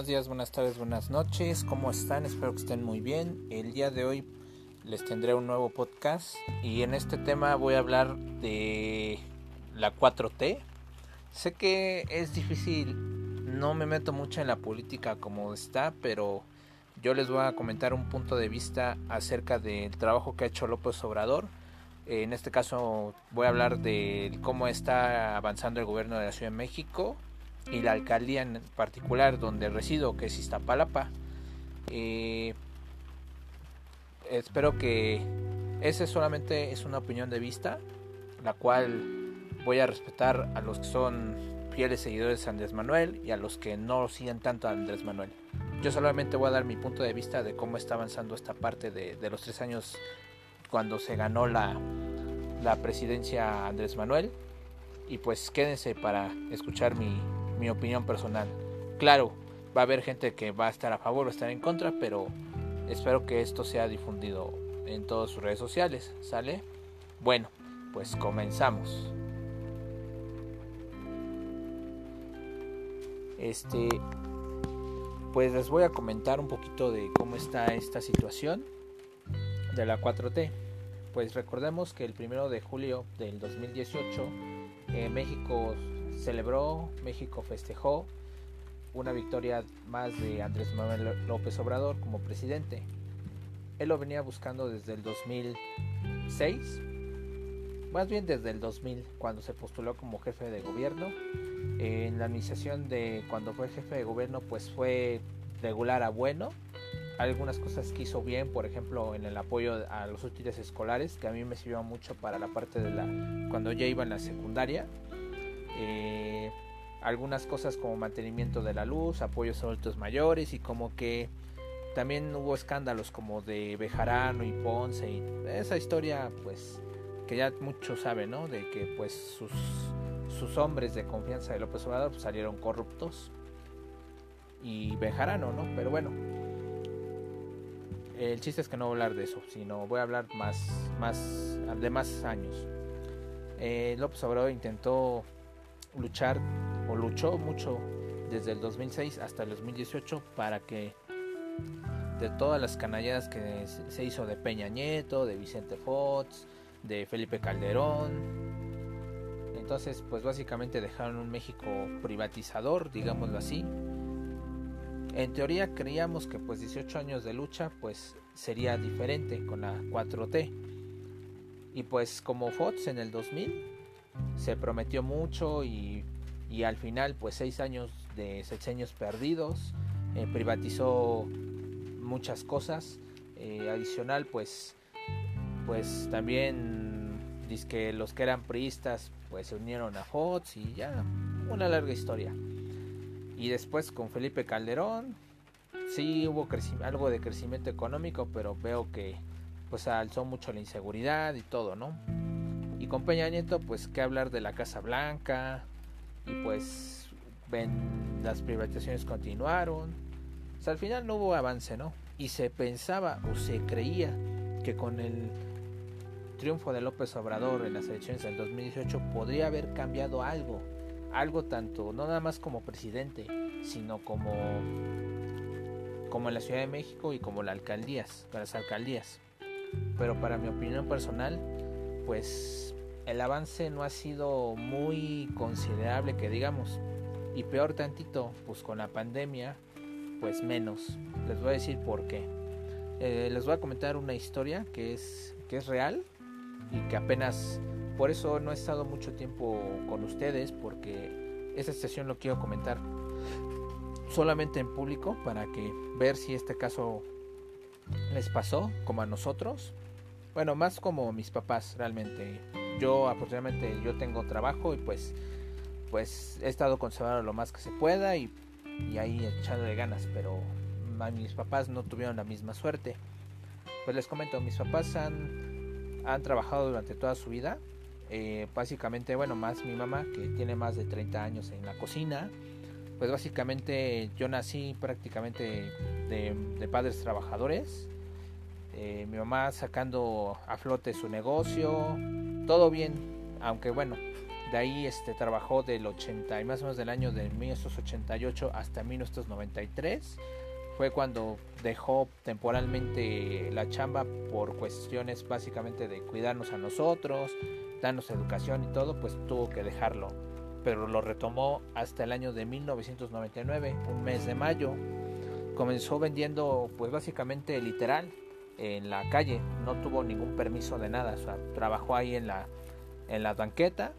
buenos días, buenas tardes, buenas noches. ¿Cómo están? Espero que estén muy bien. El día de hoy les tendré un nuevo podcast y en este tema voy a hablar de la 4T. Sé que es difícil, no me meto mucho en la política como está, pero yo les voy a comentar un punto de vista acerca del trabajo que ha hecho López Obrador. En este caso voy a hablar de cómo está avanzando el gobierno de la Ciudad de México y la alcaldía en particular donde resido, que es Iztapalapa. Eh, espero que ese solamente es una opinión de vista, la cual voy a respetar a los que son fieles seguidores de Andrés Manuel y a los que no siguen tanto a Andrés Manuel. Yo solamente voy a dar mi punto de vista de cómo está avanzando esta parte de, de los tres años cuando se ganó la, la presidencia Andrés Manuel. Y pues quédense para escuchar mi, mi opinión personal. Claro, va a haber gente que va a estar a favor o estar en contra, pero espero que esto sea difundido en todas sus redes sociales, ¿sale? Bueno, pues comenzamos. Este, pues les voy a comentar un poquito de cómo está esta situación de la 4T. Pues recordemos que el primero de julio del 2018 eh, México celebró, México festejó una victoria más de Andrés Manuel López Obrador como presidente. Él lo venía buscando desde el 2006, más bien desde el 2000, cuando se postuló como jefe de gobierno. En la administración de cuando fue jefe de gobierno, pues fue regular a bueno. Algunas cosas que hizo bien, por ejemplo, en el apoyo a los útiles escolares, que a mí me sirvió mucho para la parte de la cuando ya iba en la secundaria eh, algunas cosas como mantenimiento de la luz, apoyos a adultos mayores y como que también hubo escándalos como de Bejarano y Ponce y esa historia pues que ya muchos saben, ¿no? De que pues sus, sus hombres de confianza de López Obrador pues, salieron corruptos y Bejarano, ¿no? Pero bueno, el chiste es que no voy a hablar de eso, sino voy a hablar más, más de más años. Eh, López Obrador intentó luchar o luchó mucho desde el 2006 hasta el 2018 para que de todas las canalladas que se hizo de Peña Nieto, de Vicente Fox, de Felipe Calderón, entonces pues básicamente dejaron un México privatizador, digámoslo así. En teoría creíamos que pues 18 años de lucha pues sería diferente con la 4T. Y pues como Fox en el 2000 se prometió mucho y, al final pues seis años de sexenios perdidos, eh, privatizó muchas cosas, eh, adicional pues pues también dice que los que eran priistas pues se unieron a Fox y ya una larga historia. Y después con Felipe Calderón sí hubo algo de crecimiento económico, pero veo que pues alzó mucho la inseguridad y todo, ¿no? Y con Peña Nieto, pues que hablar de la Casa Blanca. Y pues ven, las privatizaciones continuaron. O sea, al final no hubo avance, ¿no? Y se pensaba o se creía que con el triunfo de López Obrador en las elecciones del 2018 podría haber cambiado algo. Algo tanto, no nada más como presidente, sino como, como en la Ciudad de México y como las alcaldías, las alcaldías. Pero para mi opinión personal, pues el avance no ha sido muy considerable que digamos. Y peor tantito, pues con la pandemia, pues menos. Les voy a decir por qué. Eh, les voy a comentar una historia que es, que es real y que apenas, por eso no he estado mucho tiempo con ustedes, porque esta sesión lo quiero comentar solamente en público para que ver si este caso les pasó como a nosotros bueno, más como mis papás realmente. Yo afortunadamente yo tengo trabajo y pues pues he estado conservando lo más que se pueda y, y ahí echándole ganas, pero mis papás no tuvieron la misma suerte. Pues les comento, mis papás han, han trabajado durante toda su vida. Eh, básicamente, bueno, más mi mamá que tiene más de 30 años en la cocina. Pues básicamente yo nací prácticamente de padres trabajadores eh, mi mamá sacando a flote su negocio, todo bien, aunque bueno, De ahí este, trabajó del 80 y más o menos del año de 1988 hasta 1993. Fue cuando dejó temporalmente la chamba por cuestiones básicamente de cuidarnos a nosotros, darnos educación y todo, pues tuvo que dejarlo. Pero lo retomó hasta el año de 1999, un mes de mayo. Comenzó vendiendo pues básicamente literal en la calle, no tuvo ningún permiso de nada, trabajó ahí en la, en la banqueta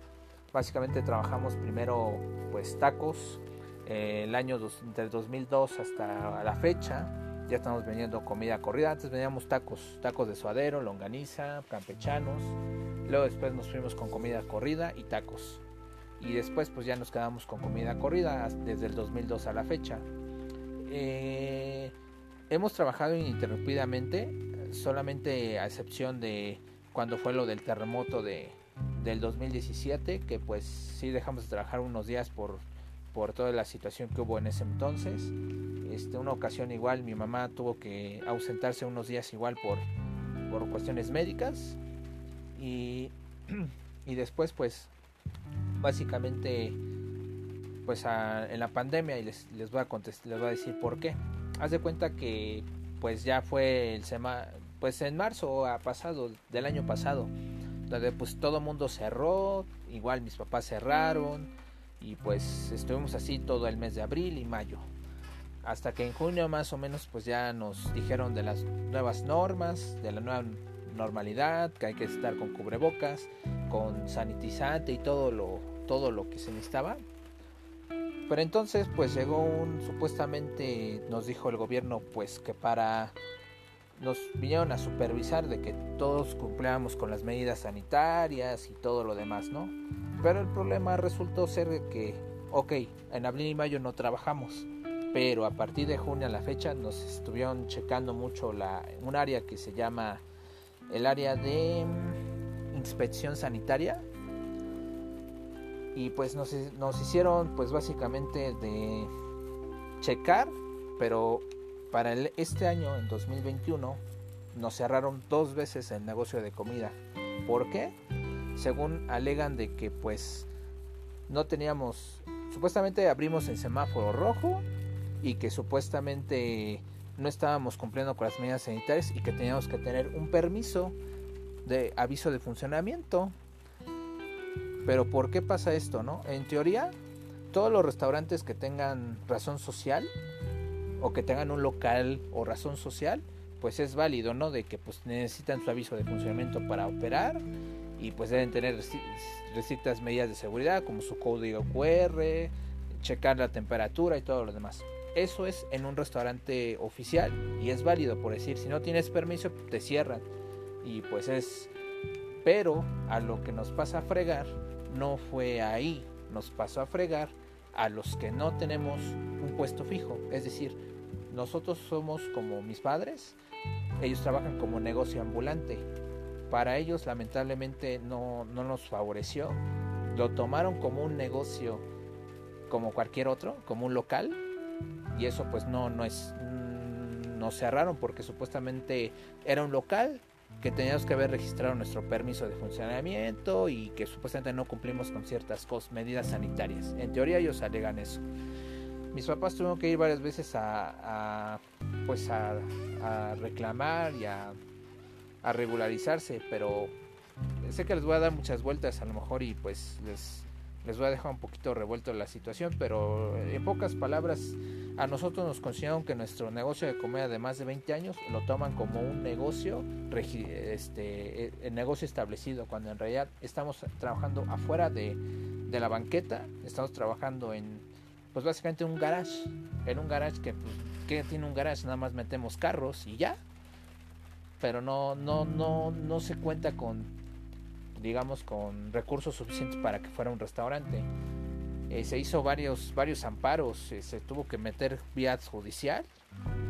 Básicamente trabajamos primero pues tacos, eh, el año dos, del 2002 hasta la fecha. Ya estamos vendiendo comida corrida. Antes vendíamos tacos, tacos de suadero, longaniza, campechanos. Luego después nos fuimos con comida corrida y tacos. Y después pues ya nos quedamos con comida corrida desde el 2002 a la fecha. Eh, hemos trabajado ininterrumpidamente, solamente a excepción de cuando fue lo del terremoto de, del 2017, que pues sí dejamos de trabajar unos días por, por toda la situación que hubo en ese entonces. Este, una ocasión igual mi mamá tuvo que ausentarse unos días igual por, por cuestiones médicas y, y después pues básicamente pues en la pandemia y les, les voy a contestar, les voy a decir por qué. Haz de cuenta que pues ya fue el sema, pues en marzo ha pasado del año pasado donde pues todo mundo cerró, igual mis papás cerraron y pues estuvimos así todo el mes de abril y mayo. Hasta que en junio más o menos pues ya nos dijeron de las nuevas normas, de la nueva normalidad, que hay que estar con cubrebocas, con sanitizante y todo lo, todo lo que se necesitaba. Pero entonces pues llegó un, supuestamente nos dijo el gobierno pues que para nos vinieron a supervisar de que todos cumplíamos con las medidas sanitarias y todo lo demás, ¿no? Pero el problema resultó ser de que, ok, en abril y mayo no trabajamos, pero a partir de junio a la fecha nos estuvieron checando mucho la, un área que se llama el área de mm, inspección sanitaria y pues nos, hicieron pues básicamente de checar pero para este año, en 2021, nos cerraron dos veces el negocio de comida. ¿Por qué? Según alegan de que pues no teníamos, supuestamente abrimos en semáforo rojo y que supuestamente no estábamos cumpliendo con las medidas sanitarias y que teníamos que tener un permiso de aviso de funcionamiento. Pero ¿por qué pasa esto, no? En teoría, todos los restaurantes que tengan razón social o que tengan un local o razón social, pues es válido, ¿no? De que pues necesitan su aviso de funcionamiento para operar y pues deben tener ciertas medidas de seguridad como su código QR, checar la temperatura y todo lo demás. Eso es en un restaurante oficial y es válido, por decir, si no tienes permiso te cierran y pues es... Pero a lo que nos pasa a fregar no fue ahí, nos pasó a fregar a los que no tenemos un puesto fijo, es decir, nosotros somos como mis padres, ellos trabajan como negocio ambulante. Para ellos lamentablemente no, no nos favoreció. Lo tomaron como un negocio como cualquier otro, como un local. Y eso pues no, no es... Nos cerraron porque supuestamente era un local que teníamos que haber registrado nuestro permiso de funcionamiento y que supuestamente no cumplimos con ciertas medidas sanitarias. En teoría ellos alegan eso mis papás tuvieron que ir varias veces a, pues a, reclamar y a, regularizarse pero sé que les voy a dar muchas vueltas a lo mejor y pues les, les voy a dejar un poquito revuelto la situación pero en pocas palabras a nosotros nos consideraron que nuestro negocio de comida de más de 20 años lo toman como un negocio este el e, negocio establecido cuando en realidad estamos trabajando afuera de, de la banqueta estamos trabajando en pues básicamente un garage. En un garage que, pues, que tiene un garage, nada más metemos carros y ya. Pero no, no, no, no se cuenta con, digamos, con recursos suficientes para que fuera un restaurante. Eh, se hizo varios, varios amparos, eh, se tuvo que meter vía judicial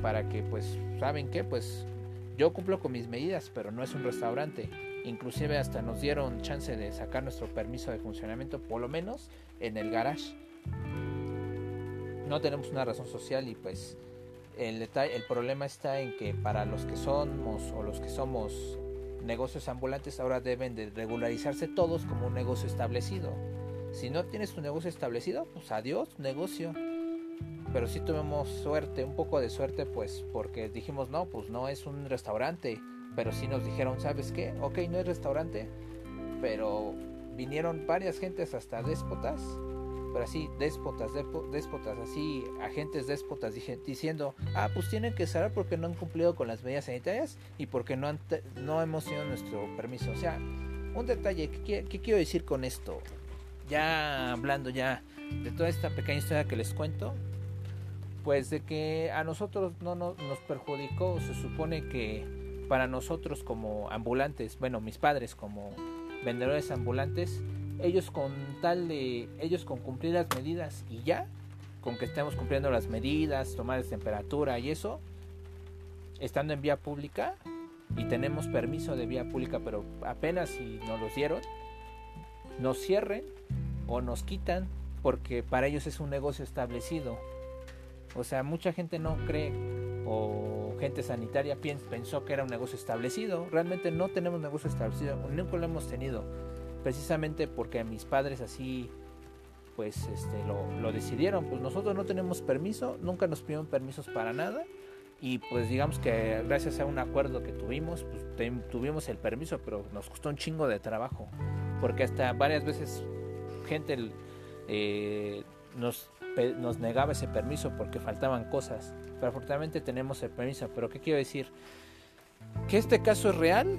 para que, pues, ¿saben qué? Pues yo cumplo con mis medidas, pero no es un restaurante. Inclusive hasta nos dieron chance de sacar nuestro permiso de funcionamiento, por lo menos en el garage no tenemos una razón social y pues el, el problema está en que para los que somos o los que somos negocios ambulantes ahora deben de regularizarse todos como un negocio establecido. Si no tienes tu negocio establecido, pues adiós, negocio. Pero sí tuvimos suerte, un poco de suerte, pues porque dijimos, no, pues no es un restaurante. Pero sí nos dijeron, ¿sabes qué? Ok, no es restaurante, pero vinieron varias gentes hasta déspotas pero así déspotas, déspotas, así agentes déspotas diciendo, ah, pues tienen que cerrar porque no han cumplido con las medidas sanitarias y porque no, han no hemos tenido nuestro permiso. O sea, un detalle, ¿qué, quiero decir con esto? Ya hablando ya de toda esta pequeña historia que les cuento, pues de que a nosotros no, no nos perjudicó, se supone que para nosotros como ambulantes, bueno, mis padres como vendedores ambulantes, ellos con tal de ellos con cumplir las medidas y ya con que estemos cumpliendo las medidas tomar temperatura y eso estando en vía pública y tenemos permiso de vía pública pero apenas si nos los dieron nos cierren o nos quitan porque para ellos es un negocio establecido. O sea mucha gente no cree o gente sanitaria pensó que era un negocio establecido. Realmente no tenemos negocio establecido nunca lo hemos tenido precisamente porque mis padres así pues este lo, decidieron. Pues nosotros no tenemos permiso nunca nos pidieron permisos para nada y pues digamos que gracias a un acuerdo que tuvimos pues tuvimos el permiso pero nos costó un chingo de trabajo porque hasta varias veces gente eh, nos, nos negaba ese permiso porque faltaban cosas pero afortunadamente tenemos el permiso pero qué quiero decir que este caso es real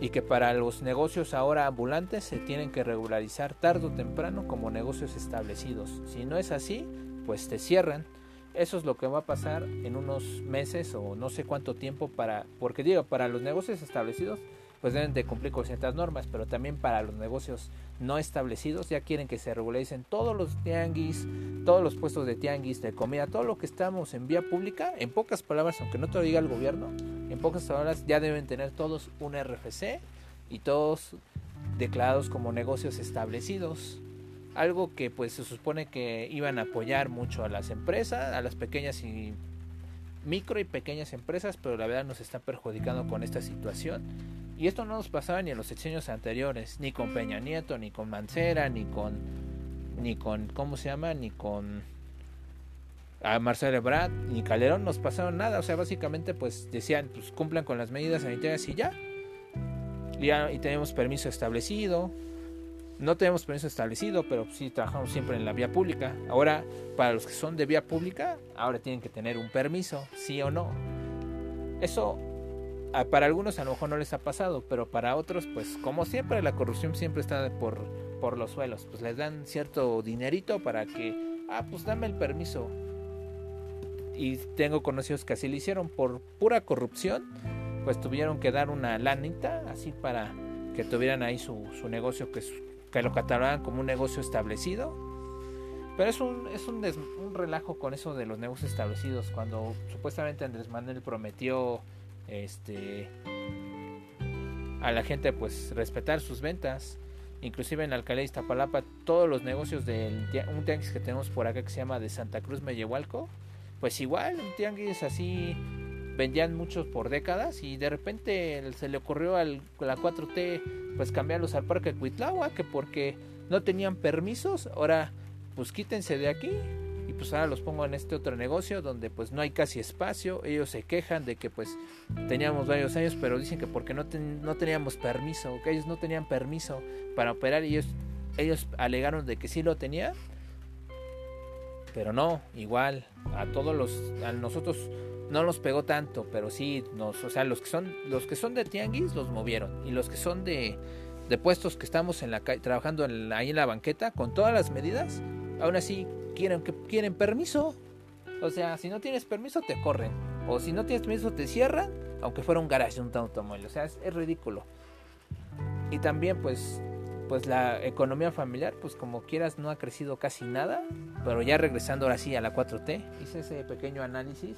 y que para los negocios ahora ambulantes se tienen que regularizar tarde o temprano como negocios establecidos. Si no es así, pues te cierran. Eso es lo que va a pasar en unos meses o no sé cuánto tiempo para, porque digo, para los negocios establecidos pues deben de cumplir con ciertas normas, pero también para los negocios no establecidos ya quieren que se regularicen todos los tianguis, todos los puestos de tianguis, de comida, todo lo que estamos en vía pública, en pocas palabras, aunque no te lo diga el gobierno, en pocas palabras ya deben tener todos un RFC y todos declarados como negocios establecidos. Algo que pues se supone que iban a apoyar mucho a las empresas, a las pequeñas y micro y pequeñas empresas, pero la verdad nos está perjudicando con esta situación y esto no nos pasaba ni en los sexenios anteriores, ni con Peña Nieto, ni con Mancera, ni con, ni con, ¿cómo se llama? Ni con a Marcelo Ebrard, ni Calderón nos pasaron nada. O sea, básicamente pues decían, pues cumplan con las medidas sanitarias y ya. Ya, y tenemos permiso establecido. No tenemos permiso establecido, pero sí trabajamos siempre en la vía pública. Ahora, para los que son de vía pública, ahora tienen que tener un permiso, sí o no. Eso para algunos a lo mejor no les ha pasado, pero para otros, pues como siempre, la corrupción siempre está por, por los suelos. Pues les dan cierto dinerito para que, ah, pues dame el permiso. Y tengo conocidos que así lo hicieron por pura corrupción, pues tuvieron que dar una lanita así para que tuvieran ahí su, su negocio, que, que lo catalogan como un negocio establecido. Pero es un, es un, un relajo con eso de los negocios establecidos, cuando supuestamente Andrés Manuel prometió este a la gente pues respetar sus ventas. Inclusive en la alcaldía de Iztapalapa todos los negocios de un tianguis que tenemos por acá que se llama de Santa Cruz Mellehualco pues igual un tianguis así vendían muchos por décadas y de repente se le ocurrió a la 4T pues cambiarlos al parque Cuitlagua que porque no tenían permisos ahora pues quítense de aquí pues ahora los pongo en este otro negocio donde pues no hay casi espacio, ellos se quejan de que pues teníamos varios años, pero dicen que porque no, no teníamos permiso, que ellos no tenían permiso para operar. Y ellos, ellos alegaron de que sí lo tenían, pero no, igual, a todos los, a nosotros no nos pegó tanto, pero sí nos, o sea, los que son, los que son de tianguis los movieron. Y los que son de, de puestos que estamos en la trabajando ahí en la banqueta con todas las medidas, aún así quieren, que quieren permiso. O sea, si no tienes permiso te corren. O si no tienes permiso te cierran, aunque fuera un garage un automóvil. O sea, es, ridículo. Y también pues pues la economía familiar, pues como quieras, no ha crecido casi nada. Pero ya regresando ahora sí a la 4T, hice ese pequeño análisis.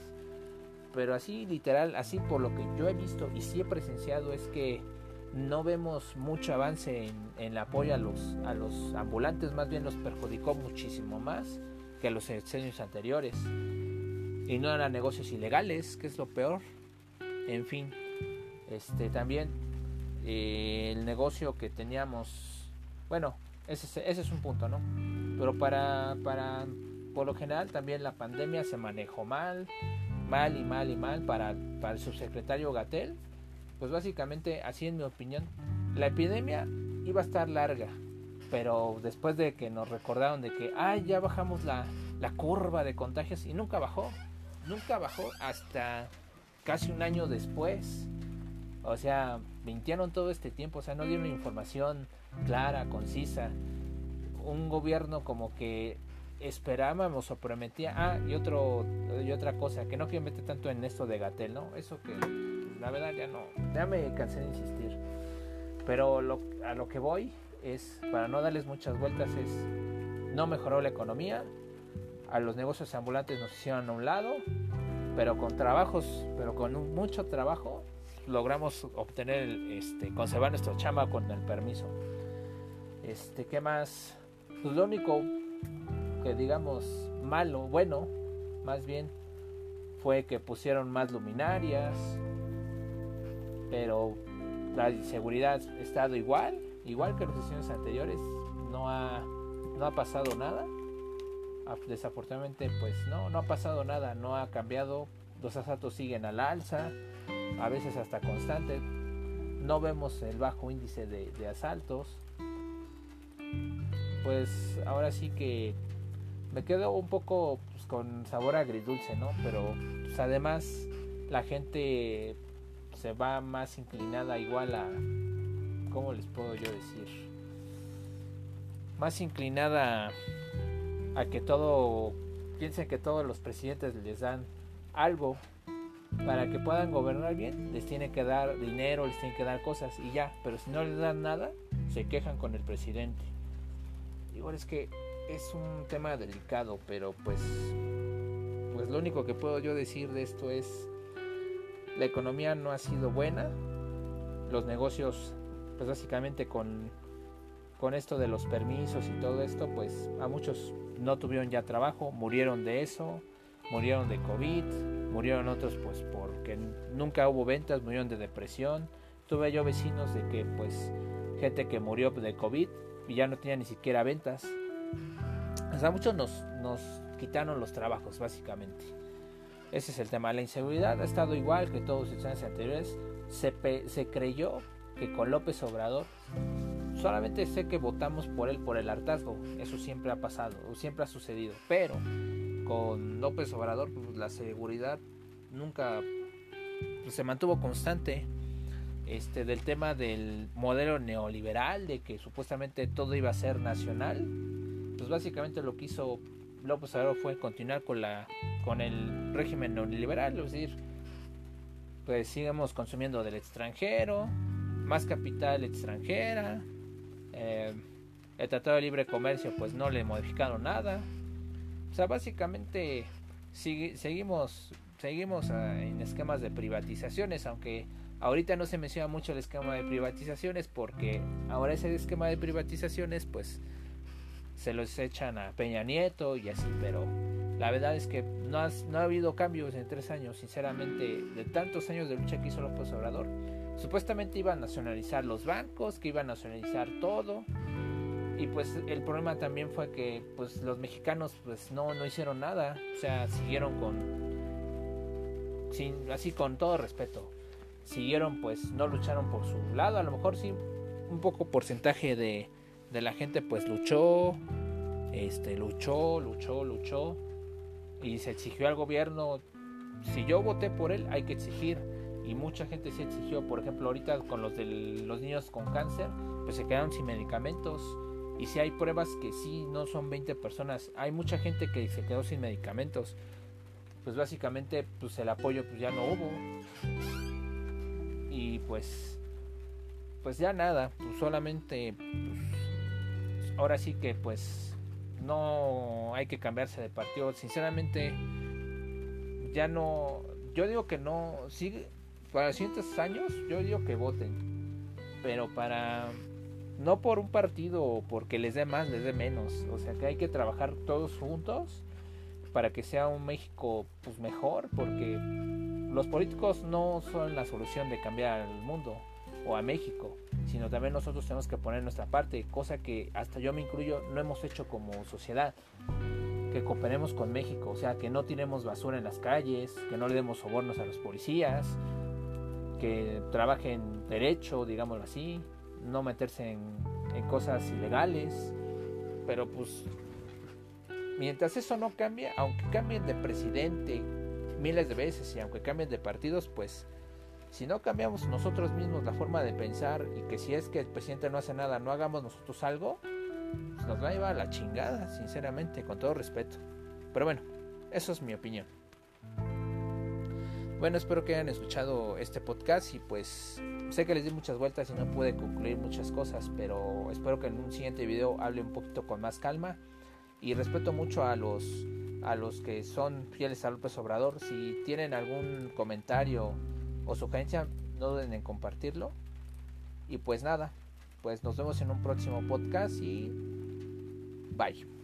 Pero así literal, así por lo que yo he visto y sí he presenciado es que no vemos mucho avance en, el apoyo a los, a los ambulantes, más bien los perjudicó muchísimo más que los años anteriores. Y no eran negocios ilegales, que es lo peor. En fin, este también eh, el negocio que teníamos, bueno, Ese, ese es un punto, ¿no? Pero para, para, por lo general también la pandemia se manejó mal, mal y mal y mal para, para el subsecretario Gatel. Pues básicamente, así en mi opinión, la epidemia iba a estar larga, pero después de que nos recordaron de que, ay, ya bajamos la, la curva de contagios y nunca bajó, nunca bajó hasta casi un año después. O sea, mintieron todo este tiempo, o sea, no dieron información clara, concisa. Un gobierno como que esperábamos o prometía. Ah, y, otro, y otra cosa, que no quiero meter tanto en esto de Gatel, ¿no? Eso que la verdad ya no, ya me cansé de insistir. Pero a lo que voy es, para no darles muchas vueltas, es, no mejoró la economía, a los negocios ambulantes nos hicieron a un lado, pero con trabajos, pero con mucho trabajo, logramos obtener, este, conservar nuestro chamba con el permiso. Este, ¿qué más? Pues lo único que digamos malo, bueno, más bien, fue que pusieron más luminarias, pero la seguridad ha estado igual, igual que las sesiones anteriores, no ha, no ha pasado nada. Desafortunadamente, pues no, no ha pasado nada, no ha cambiado, los asaltos siguen al alza, a veces hasta constante, no vemos el bajo índice de, asaltos. Pues ahora sí que me quedo un poco pues, con sabor agridulce, ¿no? Pero pues, además la gente se va más inclinada igual a, ¿cómo les puedo yo decir? Más inclinada a que todo, piensen que todos los presidentes les dan algo para que puedan gobernar bien, les tiene que dar dinero, les tiene que dar cosas y ya, pero si no les dan nada, se quejan con el presidente. Igual es que es un tema delicado, pero pues pues lo único que puedo yo decir de esto es la economía no ha sido buena. Los negocios pues básicamente con con esto de los permisos y todo esto, pues a muchos no tuvieron ya trabajo, murieron de eso, murieron de COVID, murieron otros pues porque nunca hubo ventas, murieron de depresión. Tuve yo vecinos de que pues gente que murió de COVID y ya no tenía ni siquiera ventas. O sea, muchos nos, nos quitaron los trabajos básicamente. Ese es el tema. La inseguridad ha estado igual que todos los años anteriores. Se, se creyó que con López Obrador solamente sé que votamos por él por el hartazgo. Eso siempre ha pasado, o siempre ha sucedido. Pero con López Obrador, pues, la seguridad nunca pues, se mantuvo constante. Este, del tema del modelo neoliberal, de que supuestamente todo iba a ser nacional, pues básicamente lo que hizo López Obrador fue continuar con la con el régimen neoliberal, es decir, pues sigamos consumiendo del extranjero, más capital extranjera, eh, el Tratado de Libre Comercio pues no le modificaron nada, o sea, básicamente seguimos, seguimos ah, en esquemas de privatizaciones, aunque ahorita no se menciona mucho el esquema de privatizaciones porque ahora ese esquema de privatizaciones pues se los echan a Peña Nieto y así, pero la verdad es que no, no ha habido cambios en tres años, sinceramente, de tantos años de lucha que hizo López Obrador. Supuestamente iban a nacionalizar los bancos, que iban a nacionalizar todo, y pues el problema también fue que pues los mexicanos pues no, no hicieron nada, o sea, siguieron con sin así con todo respeto. Siguieron pues no lucharon por su lado, a lo mejor sí un poco porcentaje de, de la gente pues luchó, este luchó, luchó, luchó. Y se exigió al gobierno si yo voté por él hay que exigir y mucha gente se exigió, por ejemplo, ahorita con los de los niños con cáncer, pues se quedaron sin medicamentos y si hay pruebas que sí, no son 20 personas, hay mucha gente que se quedó sin medicamentos. Pues básicamente pues el apoyo pues ya no hubo. Y pues pues ya nada, pues solamente pues, ahora sí que pues no hay que cambiarse de partido, sinceramente ya no yo digo que no sigue para siguientes años yo digo que voten, pero para no por un partido o porque les dé más, les dé menos. O sea que hay que trabajar todos juntos para que sea un México pues mejor, porque los políticos no son la solución de cambiar al mundo o a México, sino también nosotros tenemos que poner nuestra parte, cosa que hasta yo me incluyo no hemos hecho como sociedad. Que cooperemos con México, o sea, que no tiremos basura en las calles, que no le demos sobornos a los policías, que trabajen derecho, digámoslo así, no meterse en, cosas ilegales, pero pues mientras eso no cambie, aunque cambien de presidente miles de veces y aunque cambien de partidos, pues si no cambiamos nosotros mismos la forma de pensar y que si es que el presidente no hace nada, no hagamos nosotros algo, pues nos va a llevar a la chingada, sinceramente, con todo respeto. Pero bueno, eso es mi opinión. Bueno, espero que hayan escuchado este podcast y pues sé que les di muchas vueltas y no pude concluir muchas cosas, pero espero que en un siguiente video hable un poquito con más calma y respeto mucho a los a los que son fieles a López Obrador. Si tienen algún comentario o sugerencia, no duden en compartirlo. Y pues nada, pues nos vemos en un próximo podcast y bye.